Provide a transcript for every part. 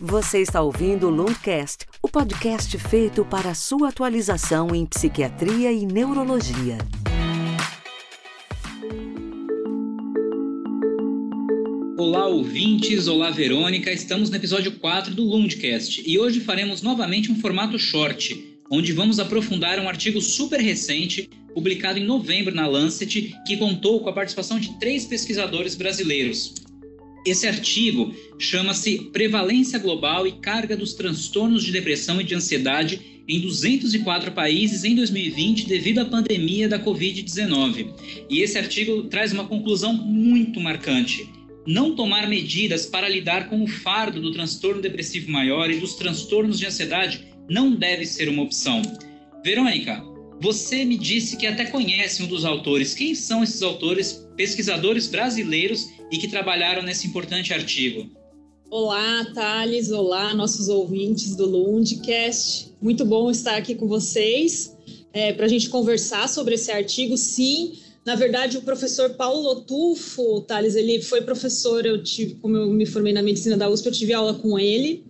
Você está ouvindo o Lundcast, o podcast feito para sua atualização em psiquiatria e neurologia. Olá, ouvintes! Olá, Verônica! Estamos no episódio 4 do Lundcast e hoje faremos novamente um formato short, onde vamos aprofundar um artigo super recente publicado em novembro na Lancet, que contou com a participação de três pesquisadores brasileiros, esse artigo chama-se Prevalência Global e Carga dos Transtornos de Depressão e de Ansiedade em 204 países em 2020 devido à pandemia da Covid-19. E esse artigo traz uma conclusão muito marcante. Não tomar medidas para lidar com o fardo do transtorno depressivo maior e dos transtornos de ansiedade não deve ser uma opção. Verônica, você me disse que até conhece um dos autores. Quem são esses autores, pesquisadores brasileiros e que trabalharam nesse importante artigo? Olá, Thales. Olá, nossos ouvintes do Lundcast. Muito bom estar aqui com vocês é, para a gente conversar sobre esse artigo. Sim, na verdade, o professor Paulo Tufo, Thales, ele foi professor, eu tive, como eu me formei na medicina da USP, eu tive aula com ele.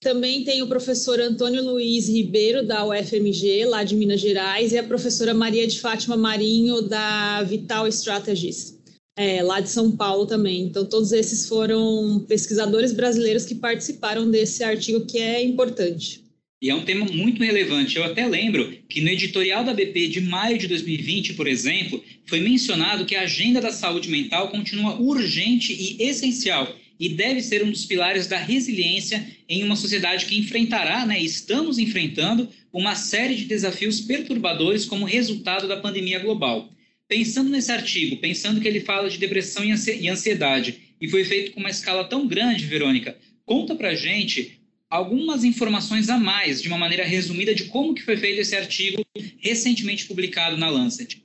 Também tem o professor Antônio Luiz Ribeiro, da UFMG, lá de Minas Gerais, e a professora Maria de Fátima Marinho, da Vital Strategies, é, lá de São Paulo também. Então, todos esses foram pesquisadores brasileiros que participaram desse artigo que é importante. E é um tema muito relevante. Eu até lembro que no editorial da BP de maio de 2020, por exemplo, foi mencionado que a agenda da saúde mental continua urgente e essencial e deve ser um dos pilares da resiliência em uma sociedade que enfrentará, né, estamos enfrentando, uma série de desafios perturbadores como resultado da pandemia global. Pensando nesse artigo, pensando que ele fala de depressão e ansiedade, e foi feito com uma escala tão grande, Verônica, conta pra gente algumas informações a mais, de uma maneira resumida, de como que foi feito esse artigo recentemente publicado na Lancet.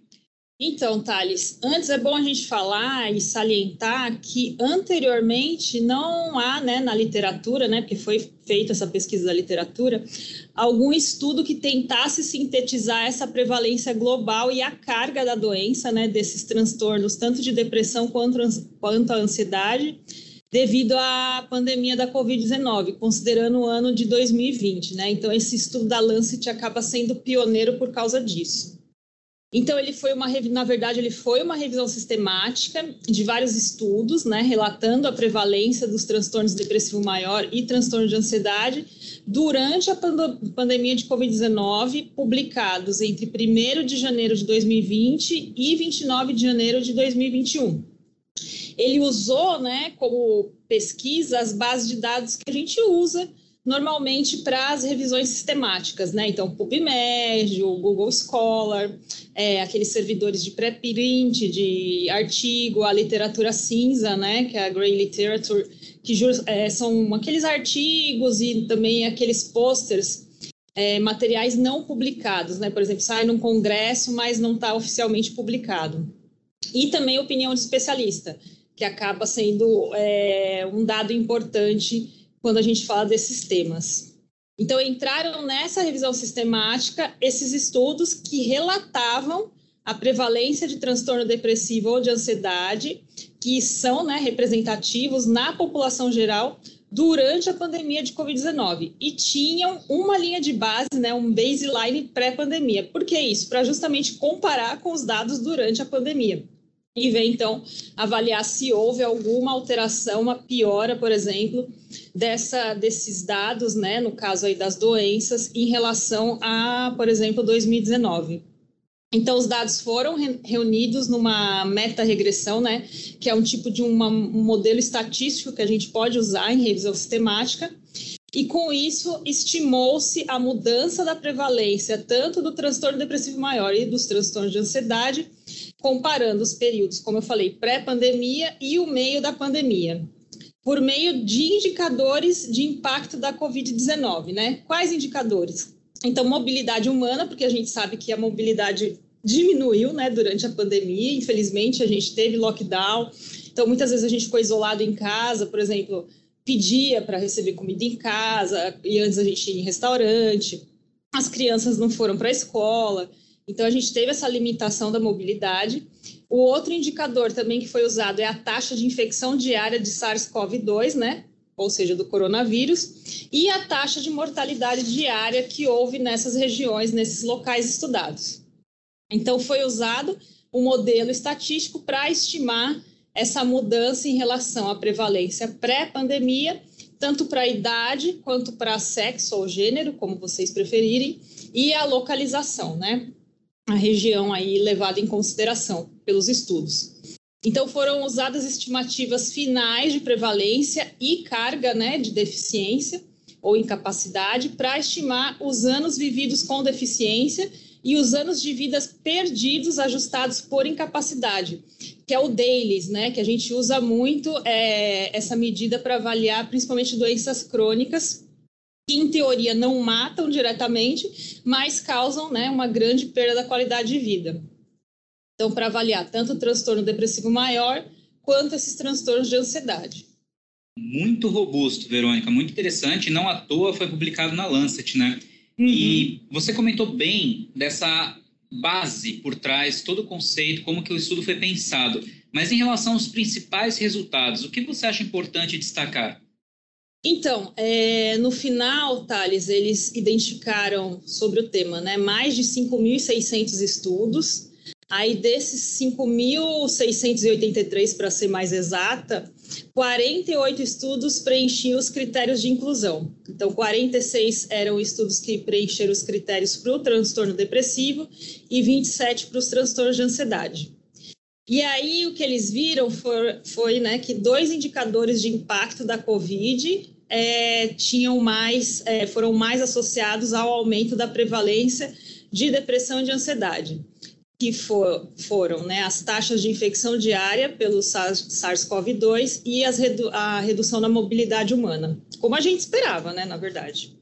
Então, Thales, antes é bom a gente falar e salientar que anteriormente não há né, na literatura, né, porque foi feita essa pesquisa da literatura, algum estudo que tentasse sintetizar essa prevalência global e a carga da doença, né, desses transtornos, tanto de depressão quanto, quanto a ansiedade, devido à pandemia da Covid-19, considerando o ano de 2020. Né? Então, esse estudo da Lancet acaba sendo pioneiro por causa disso. Então ele foi uma, na verdade, ele foi uma revisão sistemática de vários estudos, né, relatando a prevalência dos transtornos depressivo maior e transtorno de ansiedade durante a pandemia de COVID-19, publicados entre 1 de janeiro de 2020 e 29 de janeiro de 2021. Ele usou, né, como pesquisa as bases de dados que a gente usa normalmente para as revisões sistemáticas, né? Então, PubMed, o Google Scholar, é, aqueles servidores de pré-print, de artigo, a literatura cinza, né? Que é a Grey Literature, que é, são aqueles artigos e também aqueles posters, é, materiais não publicados, né? Por exemplo, sai num congresso, mas não está oficialmente publicado. E também opinião de especialista, que acaba sendo é, um dado importante quando a gente fala desses temas. Então, entraram nessa revisão sistemática esses estudos que relatavam a prevalência de transtorno depressivo ou de ansiedade, que são né, representativos na população geral durante a pandemia de Covid-19 e tinham uma linha de base, né, um baseline pré-pandemia. Por que isso? Para justamente comparar com os dados durante a pandemia e ver, então, avaliar se houve alguma alteração, uma piora, por exemplo, dessa, desses dados, né, no caso aí das doenças, em relação a, por exemplo, 2019. Então, os dados foram reunidos numa meta-regressão, né, que é um tipo de uma, um modelo estatístico que a gente pode usar em revisão sistemática, e com isso estimou-se a mudança da prevalência tanto do transtorno depressivo maior e dos transtornos de ansiedade, comparando os períodos, como eu falei, pré-pandemia e o meio da pandemia, por meio de indicadores de impacto da Covid-19, né? Quais indicadores? Então, mobilidade humana, porque a gente sabe que a mobilidade diminuiu, né, durante a pandemia, infelizmente a gente teve lockdown, então muitas vezes a gente ficou isolado em casa, por exemplo, pedia para receber comida em casa, e antes a gente ia em restaurante, as crianças não foram para a escola, então, a gente teve essa limitação da mobilidade. O outro indicador também que foi usado é a taxa de infecção diária de SARS-CoV-2, né? ou seja, do coronavírus, e a taxa de mortalidade diária que houve nessas regiões, nesses locais estudados. Então, foi usado o um modelo estatístico para estimar essa mudança em relação à prevalência pré-pandemia, tanto para a idade quanto para sexo ou gênero, como vocês preferirem, e a localização, né? A região aí levada em consideração pelos estudos. Então, foram usadas estimativas finais de prevalência e carga né, de deficiência ou incapacidade para estimar os anos vividos com deficiência e os anos de vidas perdidos ajustados por incapacidade, que é o DAILYs, né, que a gente usa muito é, essa medida para avaliar principalmente doenças crônicas, que em teoria não matam diretamente, mas causam né, uma grande perda da qualidade de vida. Então, para avaliar tanto o transtorno depressivo maior quanto esses transtornos de ansiedade. Muito robusto, Verônica, muito interessante. Não à toa foi publicado na Lancet, né? Uhum. E você comentou bem dessa base por trás, todo o conceito, como que o estudo foi pensado. Mas em relação aos principais resultados, o que você acha importante destacar? Então, é, no final, Thales, eles identificaram sobre o tema né, mais de 5.600 estudos, Aí desses 5.683, para ser mais exata, 48 estudos preenchiam os critérios de inclusão. Então, 46 eram estudos que preencheram os critérios para o transtorno depressivo e 27 para os transtornos de ansiedade. E aí o que eles viram foi, foi né, que dois indicadores de impacto da Covid é, tinham mais, é, foram mais associados ao aumento da prevalência de depressão e de ansiedade que for, foram né, as taxas de infecção diária pelo SARS-CoV-2 e redu a redução da mobilidade humana, como a gente esperava, né, na verdade.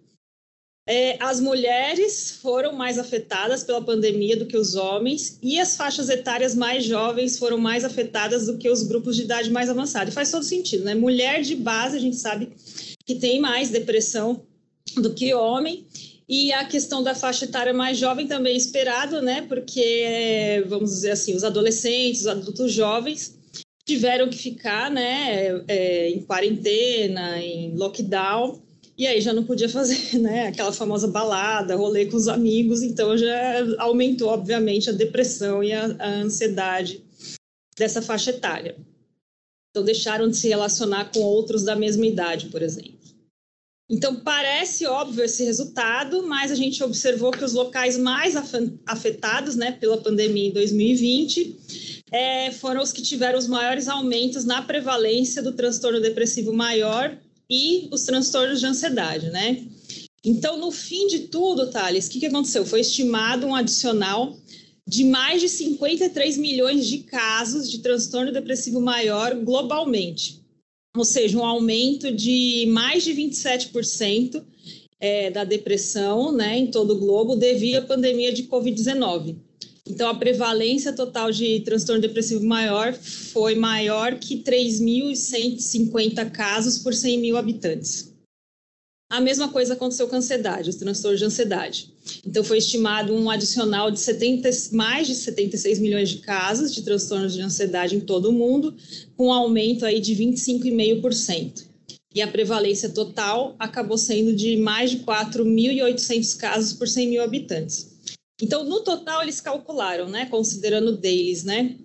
É, as mulheres foram mais afetadas pela pandemia do que os homens e as faixas etárias mais jovens foram mais afetadas do que os grupos de idade mais avançada. E faz todo sentido, né? Mulher de base, a gente sabe que tem mais depressão do que homem e a questão da faixa etária mais jovem também é esperado, né? Porque, vamos dizer assim, os adolescentes, os adultos jovens tiveram que ficar, né, é, em quarentena, em lockdown, e aí já não podia fazer, né, aquela famosa balada, rolê com os amigos, então já aumentou, obviamente, a depressão e a, a ansiedade dessa faixa etária. Então deixaram de se relacionar com outros da mesma idade, por exemplo. Então, parece óbvio esse resultado, mas a gente observou que os locais mais afetados né, pela pandemia em 2020 é, foram os que tiveram os maiores aumentos na prevalência do transtorno depressivo maior e os transtornos de ansiedade, né? Então, no fim de tudo, Thales, o que, que aconteceu? Foi estimado um adicional de mais de 53 milhões de casos de transtorno depressivo maior globalmente ou seja, um aumento de mais de 27% é, da depressão né, em todo o globo devido à pandemia de Covid-19. Então, a prevalência total de transtorno depressivo maior foi maior que 3.150 casos por 100 mil habitantes. A mesma coisa aconteceu com a ansiedade, os transtornos de ansiedade. Então, foi estimado um adicional de 70, mais de 76 milhões de casos de transtornos de ansiedade em todo o mundo, com um aumento aí de 25,5%. E a prevalência total acabou sendo de mais de 4.800 casos por 100 mil habitantes. Então, no total, eles calcularam, né, considerando deles, né,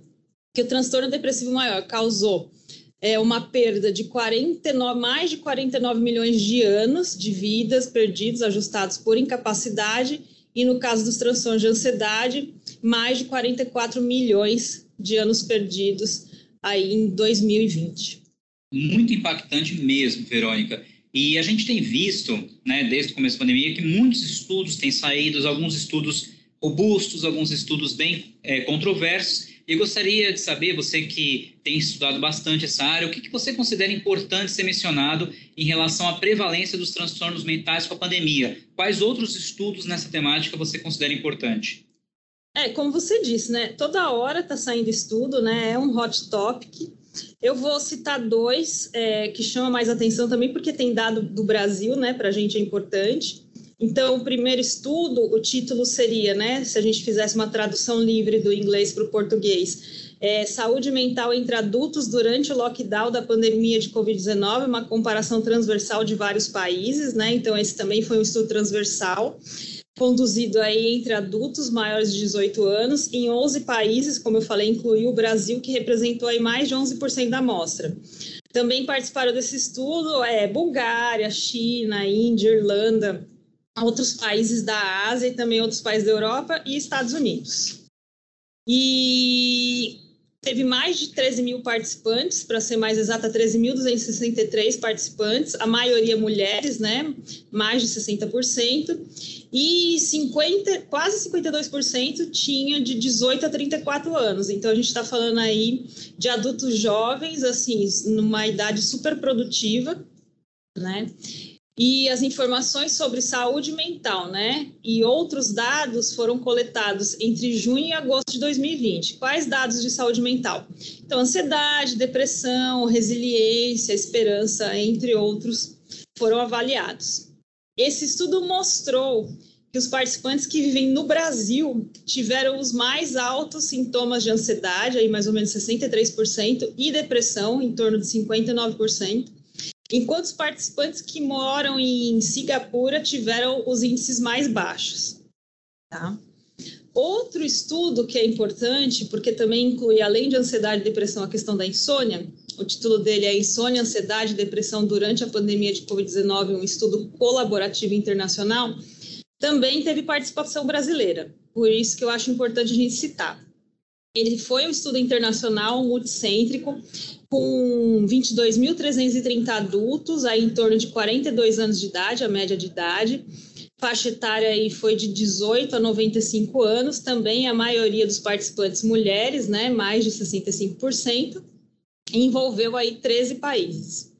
que o transtorno depressivo maior causou é uma perda de 49, mais de 49 milhões de anos de vidas perdidos, ajustados por incapacidade, e no caso dos transtornos de ansiedade, mais de 44 milhões de anos perdidos aí em 2020. Muito impactante mesmo, Verônica. E a gente tem visto, né, desde o começo da pandemia, que muitos estudos têm saído, alguns estudos robustos, alguns estudos bem é, controversos, e gostaria de saber, você que tem estudado bastante essa área, o que, que você considera importante ser mencionado em relação à prevalência dos transtornos mentais com a pandemia? Quais outros estudos nessa temática você considera importante? É, como você disse, né? Toda hora está saindo estudo, né? É um hot topic. Eu vou citar dois é, que chamam mais atenção também, porque tem dado do Brasil, né? Para a gente é importante. Então, o primeiro estudo, o título seria, né, se a gente fizesse uma tradução livre do inglês para o português, é, saúde mental entre adultos durante o lockdown da pandemia de Covid-19, uma comparação transversal de vários países, né? Então, esse também foi um estudo transversal, conduzido aí entre adultos maiores de 18 anos, em 11 países, como eu falei, incluiu o Brasil, que representou aí mais de 11% da amostra. Também participaram desse estudo é, Bulgária, China, Índia, Irlanda, outros países da Ásia e também outros países da Europa e Estados Unidos. E teve mais de 13 mil participantes, para ser mais exata, 13.263 participantes, a maioria mulheres, né? Mais de 60%, e 50, quase 52% tinha de 18 a 34 anos. Então a gente está falando aí de adultos jovens, assim, numa idade super produtiva, né? E as informações sobre saúde mental, né? E outros dados foram coletados entre junho e agosto de 2020. Quais dados de saúde mental? Então, ansiedade, depressão, resiliência, esperança, entre outros, foram avaliados. Esse estudo mostrou que os participantes que vivem no Brasil tiveram os mais altos sintomas de ansiedade, aí mais ou menos 63%, e depressão, em torno de 59% enquanto os participantes que moram em Singapura tiveram os índices mais baixos. Tá? Outro estudo que é importante, porque também inclui, além de ansiedade e depressão, a questão da insônia, o título dele é Insônia, Ansiedade e Depressão durante a Pandemia de Covid-19, um estudo colaborativo internacional, também teve participação brasileira. Por isso que eu acho importante a gente citar. Ele foi um estudo internacional multicêntrico com 22.330 adultos, aí em torno de 42 anos de idade, a média de idade. Faixa etária aí foi de 18 a 95 anos, também a maioria dos participantes mulheres, né, mais de 65%, envolveu aí 13 países.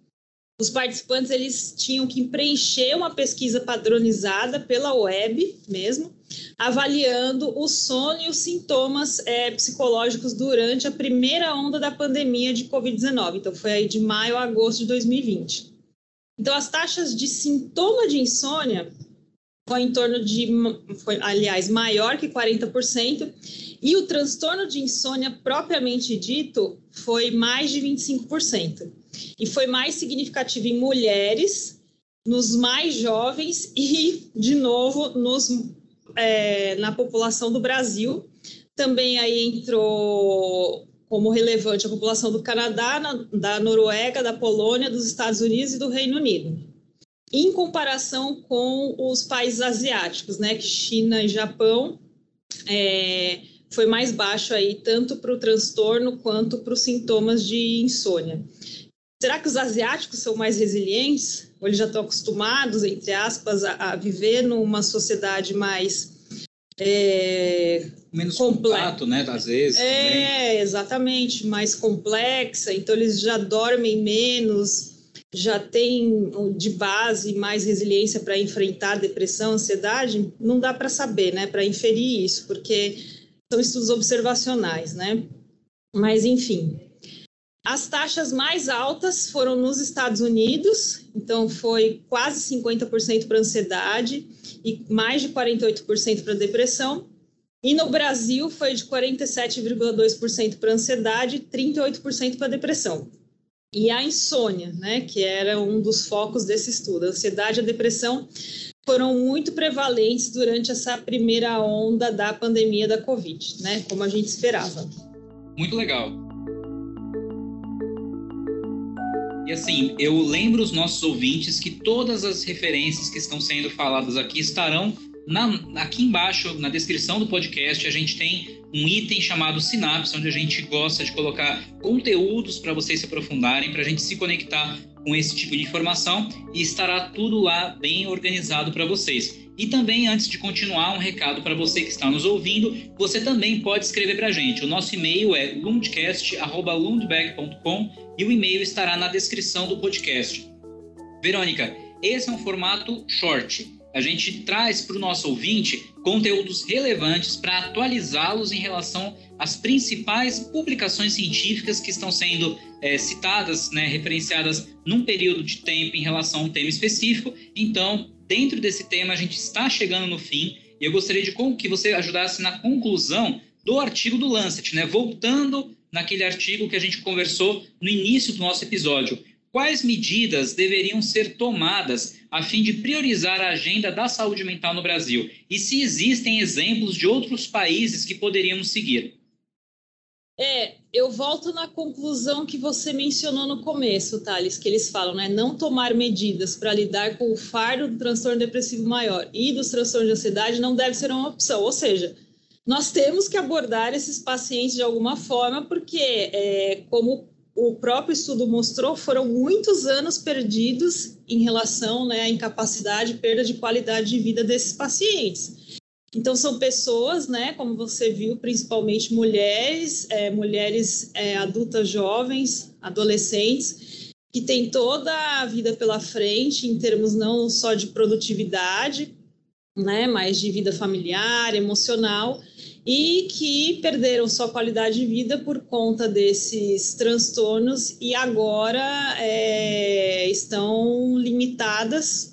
Os participantes eles tinham que preencher uma pesquisa padronizada pela web mesmo, avaliando o sono e os sintomas é, psicológicos durante a primeira onda da pandemia de Covid-19. Então, foi aí de maio a agosto de 2020. Então, as taxas de sintoma de insônia foi em torno de, foi, aliás, maior que 40%, e o transtorno de insônia propriamente dito foi mais de 25%. E foi mais significativo em mulheres, nos mais jovens e, de novo, nos é, na população do Brasil. Também aí entrou como relevante a população do Canadá, na, da Noruega, da Polônia, dos Estados Unidos e do Reino Unido. Em comparação com os países asiáticos, né, China e Japão é, foi mais baixo aí, tanto para o transtorno quanto para os sintomas de insônia. Será que os asiáticos são mais resilientes? Ou eles já estão acostumados, entre aspas, a, a viver numa sociedade mais. É, Menos contato, né? Às vezes. É, também. exatamente, mais complexa. Então, eles já dormem menos, já têm de base mais resiliência para enfrentar depressão, ansiedade. Não dá para saber, né? Para inferir isso, porque são estudos observacionais, né? Mas, enfim, as taxas mais altas foram nos Estados Unidos, então foi quase 50% para ansiedade e mais de 48% para depressão. E no Brasil foi de 47,2% para ansiedade e 38% para depressão. E a insônia, né, que era um dos focos desse estudo, a ansiedade e a depressão foram muito prevalentes durante essa primeira onda da pandemia da Covid, né, como a gente esperava. Muito legal. E assim, eu lembro os nossos ouvintes que todas as referências que estão sendo faladas aqui estarão na, aqui embaixo, na descrição do podcast, a gente tem um item chamado Sinapse, onde a gente gosta de colocar conteúdos para vocês se aprofundarem, para a gente se conectar com esse tipo de informação e estará tudo lá bem organizado para vocês. E também, antes de continuar, um recado para você que está nos ouvindo, você também pode escrever para a gente. O nosso e-mail é lundcast.lundberg.com e o e-mail estará na descrição do podcast. Verônica, esse é um formato short. A gente traz para o nosso ouvinte conteúdos relevantes para atualizá-los em relação às principais publicações científicas que estão sendo é, citadas, né, referenciadas num período de tempo em relação a um tema específico. Então, dentro desse tema, a gente está chegando no fim e eu gostaria de que você ajudasse na conclusão do artigo do Lancet, né? Voltando naquele artigo que a gente conversou no início do nosso episódio. Quais medidas deveriam ser tomadas a fim de priorizar a agenda da saúde mental no Brasil? E se existem exemplos de outros países que poderíamos seguir? É, eu volto na conclusão que você mencionou no começo, Thales, que eles falam, né? Não tomar medidas para lidar com o fardo do transtorno depressivo maior e dos transtornos de ansiedade não deve ser uma opção. Ou seja, nós temos que abordar esses pacientes de alguma forma, porque, é, como o próprio estudo mostrou, foram muitos anos perdidos em relação né, à incapacidade, perda de qualidade de vida desses pacientes. Então, são pessoas, né, como você viu, principalmente mulheres, é, mulheres é, adultas jovens, adolescentes, que têm toda a vida pela frente, em termos não só de produtividade, né, mas de vida familiar, emocional, e que perderam sua qualidade de vida por conta desses transtornos e agora é, estão limitadas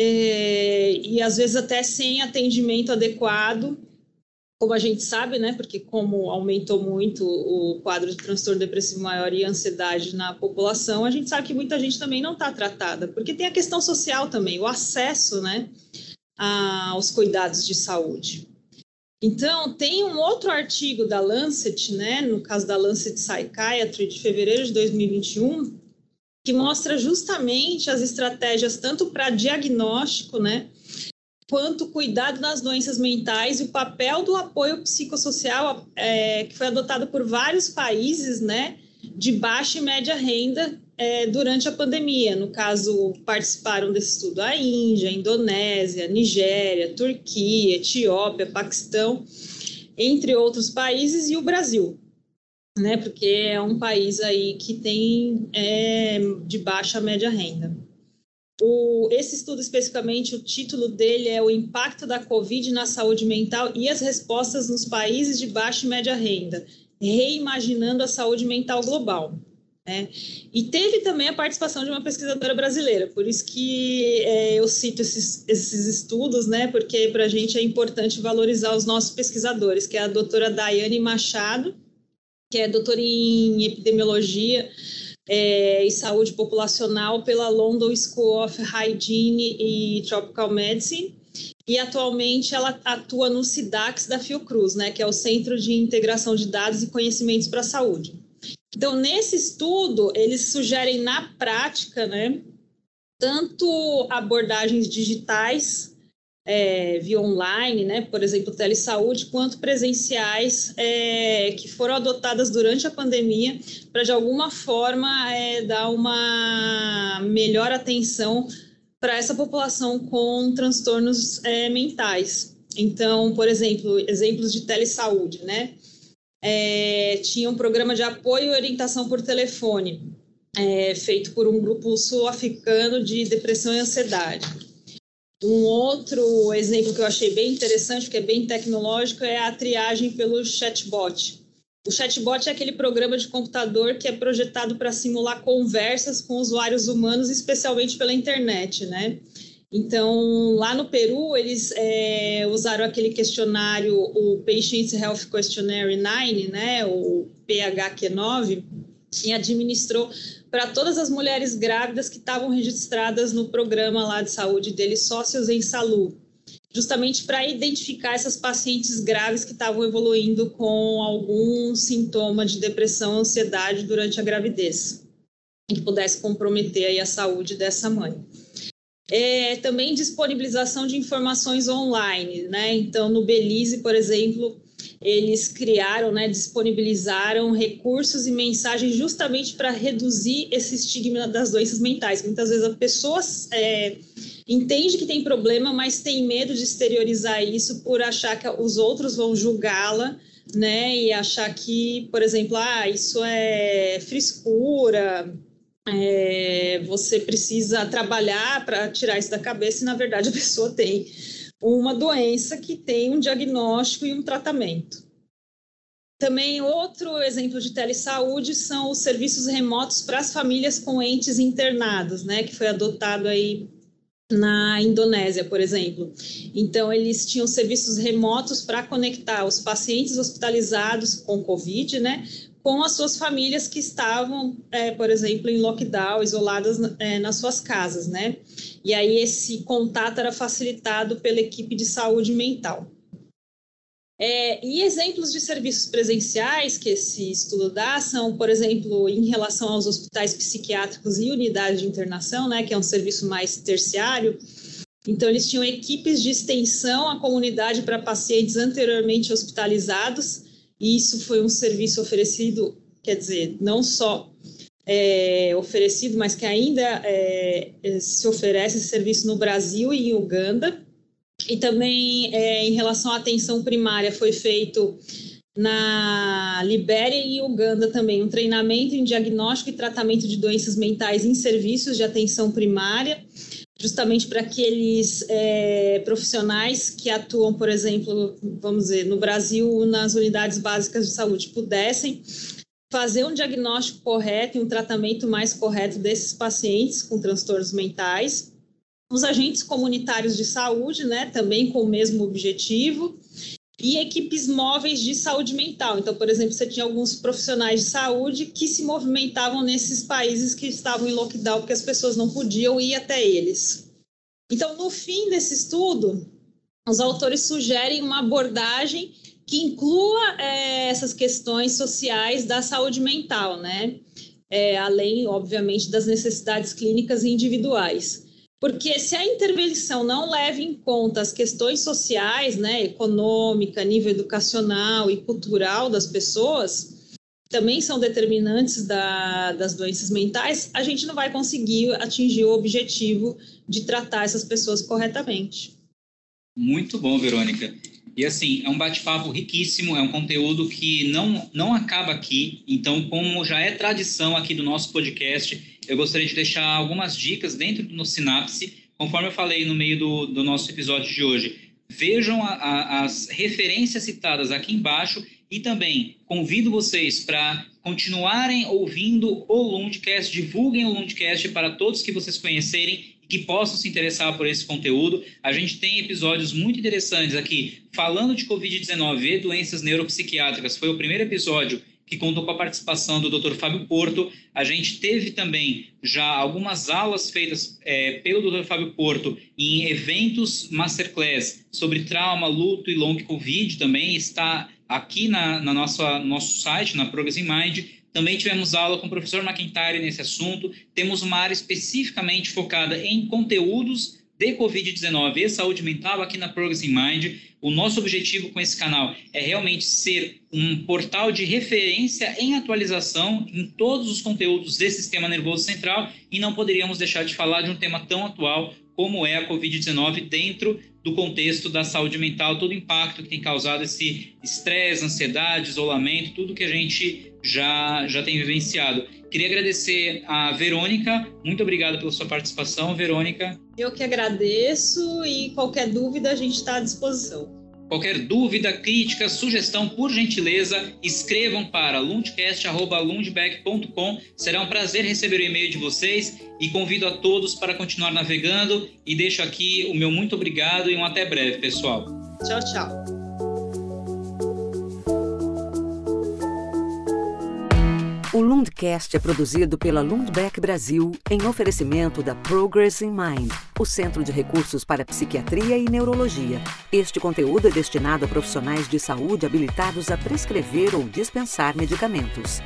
é, e às vezes até sem atendimento adequado, como a gente sabe, né? Porque como aumentou muito o quadro de transtorno depressivo maior e ansiedade na população, a gente sabe que muita gente também não está tratada, porque tem a questão social também, o acesso, né, aos cuidados de saúde. Então, tem um outro artigo da Lancet, né, no caso da Lancet Psychiatry, de fevereiro de 2021, que mostra justamente as estratégias tanto para diagnóstico, né, quanto cuidado das doenças mentais e o papel do apoio psicossocial é, que foi adotado por vários países, né, de baixa e média renda é, durante a pandemia. No caso, participaram desse estudo a Índia, a Indonésia, Nigéria, Turquia, Etiópia, Paquistão, entre outros países, e o Brasil né? Porque é um país aí que tem é, de baixa média renda. O, esse estudo especificamente, o título dele é o impacto da Covid na saúde mental e as respostas nos países de baixa e média renda, reimaginando a saúde mental global. Né? E teve também a participação de uma pesquisadora brasileira, por isso que é, eu cito esses, esses estudos, né? Porque para a gente é importante valorizar os nossos pesquisadores, que é a doutora Daiane Machado, que é doutora em epidemiologia é, e saúde populacional pela London School of Hygiene e Tropical Medicine. E atualmente ela atua no SIDAX da Fiocruz, né, que é o Centro de Integração de Dados e Conhecimentos para a Saúde. Então, nesse estudo, eles sugerem na prática, né, tanto abordagens digitais é, via online, né, por exemplo, telesaúde, quanto presenciais é, que foram adotadas durante a pandemia para, de alguma forma, é, dar uma melhor atenção para essa população com transtornos é, mentais. Então, por exemplo, exemplos de telesaúde, né? É, tinha um programa de apoio e orientação por telefone, é, feito por um grupo sul-africano de depressão e ansiedade um outro exemplo que eu achei bem interessante, que é bem tecnológico, é a triagem pelo chatbot. O chatbot é aquele programa de computador que é projetado para simular conversas com usuários humanos, especialmente pela internet, né? Então, lá no Peru, eles é, usaram aquele questionário, o Patient Health Questionnaire 9, né, o PHQ9, e administrou para todas as mulheres grávidas que estavam registradas no programa lá de saúde dele, Sócios em Saúde, justamente para identificar essas pacientes graves que estavam evoluindo com algum sintoma de depressão, ansiedade durante a gravidez, que pudesse comprometer a saúde dessa mãe. É, também disponibilização de informações online, né? Então, no Belize, por exemplo, eles criaram, né, disponibilizaram recursos e mensagens justamente para reduzir esse estigma das doenças mentais. Muitas vezes a pessoa é, entende que tem problema, mas tem medo de exteriorizar isso por achar que os outros vão julgá-la, né, e achar que, por exemplo, ah, isso é frescura, é, você precisa trabalhar para tirar isso da cabeça, e na verdade a pessoa tem uma doença que tem um diagnóstico e um tratamento. Também outro exemplo de telesaúde são os serviços remotos para as famílias com entes internados, né, que foi adotado aí na Indonésia, por exemplo. Então, eles tinham serviços remotos para conectar os pacientes hospitalizados com Covid, né, com as suas famílias que estavam, é, por exemplo, em lockdown, isoladas é, nas suas casas, né? E aí esse contato era facilitado pela equipe de saúde mental. É, e exemplos de serviços presenciais que esse estudo dá são, por exemplo, em relação aos hospitais psiquiátricos e unidades de internação, né, que é um serviço mais terciário. Então, eles tinham equipes de extensão à comunidade para pacientes anteriormente hospitalizados, e isso foi um serviço oferecido, quer dizer, não só é, oferecido, mas que ainda é, se oferece esse serviço no Brasil e em Uganda. E também, é, em relação à atenção primária, foi feito na Libéria e Uganda também um treinamento em diagnóstico e tratamento de doenças mentais em serviços de atenção primária, justamente para aqueles é, profissionais que atuam, por exemplo, vamos dizer, no Brasil, nas unidades básicas de saúde, pudessem fazer um diagnóstico correto e um tratamento mais correto desses pacientes com transtornos mentais. Os agentes comunitários de saúde, né, também com o mesmo objetivo, e equipes móveis de saúde mental. Então, por exemplo, você tinha alguns profissionais de saúde que se movimentavam nesses países que estavam em lockdown, porque as pessoas não podiam ir até eles. Então, no fim desse estudo, os autores sugerem uma abordagem que inclua é, essas questões sociais da saúde mental, né? É, além, obviamente, das necessidades clínicas individuais. Porque se a intervenção não leva em conta as questões sociais, né, econômica, nível educacional e cultural das pessoas, também são determinantes da, das doenças mentais, a gente não vai conseguir atingir o objetivo de tratar essas pessoas corretamente. Muito bom, Verônica. E assim, é um bate-papo riquíssimo, é um conteúdo que não, não acaba aqui. Então, como já é tradição aqui do nosso podcast, eu gostaria de deixar algumas dicas dentro do Sinapse, conforme eu falei no meio do, do nosso episódio de hoje. Vejam a, a, as referências citadas aqui embaixo e também convido vocês para continuarem ouvindo o Lundcast, divulguem o Lundcast para todos que vocês conhecerem e que possam se interessar por esse conteúdo. A gente tem episódios muito interessantes aqui falando de Covid-19 e doenças neuropsiquiátricas. Foi o primeiro episódio que contou com a participação do Dr. Fábio Porto. A gente teve também já algumas aulas feitas é, pelo Dr. Fábio Porto em eventos masterclass sobre trauma, luto e long covid também está aqui na, na nossa nosso site, na Progress in Mind. Também tivemos aula com o professor McIntyre nesse assunto. Temos uma área especificamente focada em conteúdos de Covid-19 e saúde mental aqui na Progress in Mind. O nosso objetivo com esse canal é realmente ser um portal de referência em atualização em todos os conteúdos desse sistema nervoso central e não poderíamos deixar de falar de um tema tão atual como é a Covid-19 dentro do contexto da saúde mental, todo o impacto que tem causado esse estresse, ansiedade, isolamento, tudo que a gente já, já tem vivenciado. Queria agradecer a Verônica, muito obrigado pela sua participação, Verônica. Eu que agradeço e qualquer dúvida a gente está à disposição. Qualquer dúvida, crítica, sugestão, por gentileza, escrevam para lundcast.lundbeck.com. Será um prazer receber o e-mail de vocês e convido a todos para continuar navegando e deixo aqui o meu muito obrigado e um até breve, pessoal. Tchau, tchau. Lundcast é produzido pela Lundbeck Brasil em oferecimento da Progress in Mind, o Centro de Recursos para Psiquiatria e Neurologia. Este conteúdo é destinado a profissionais de saúde habilitados a prescrever ou dispensar medicamentos.